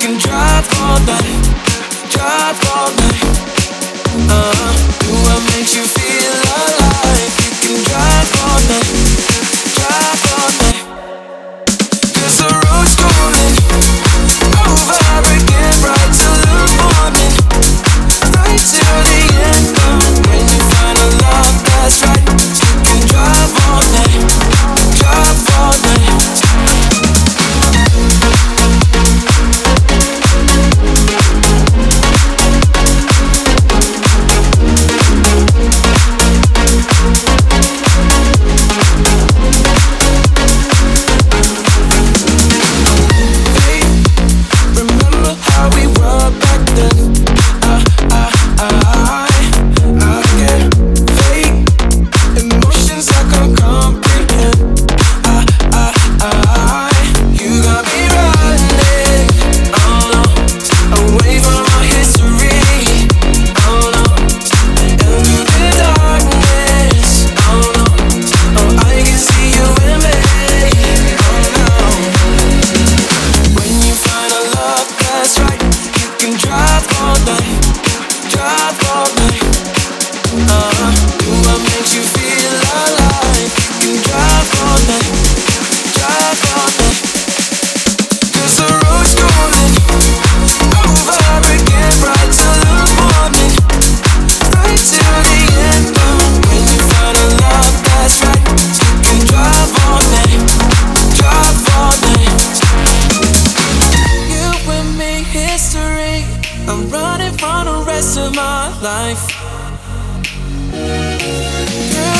can drive all night, drive all night. I'm running for the rest of my life. Yeah.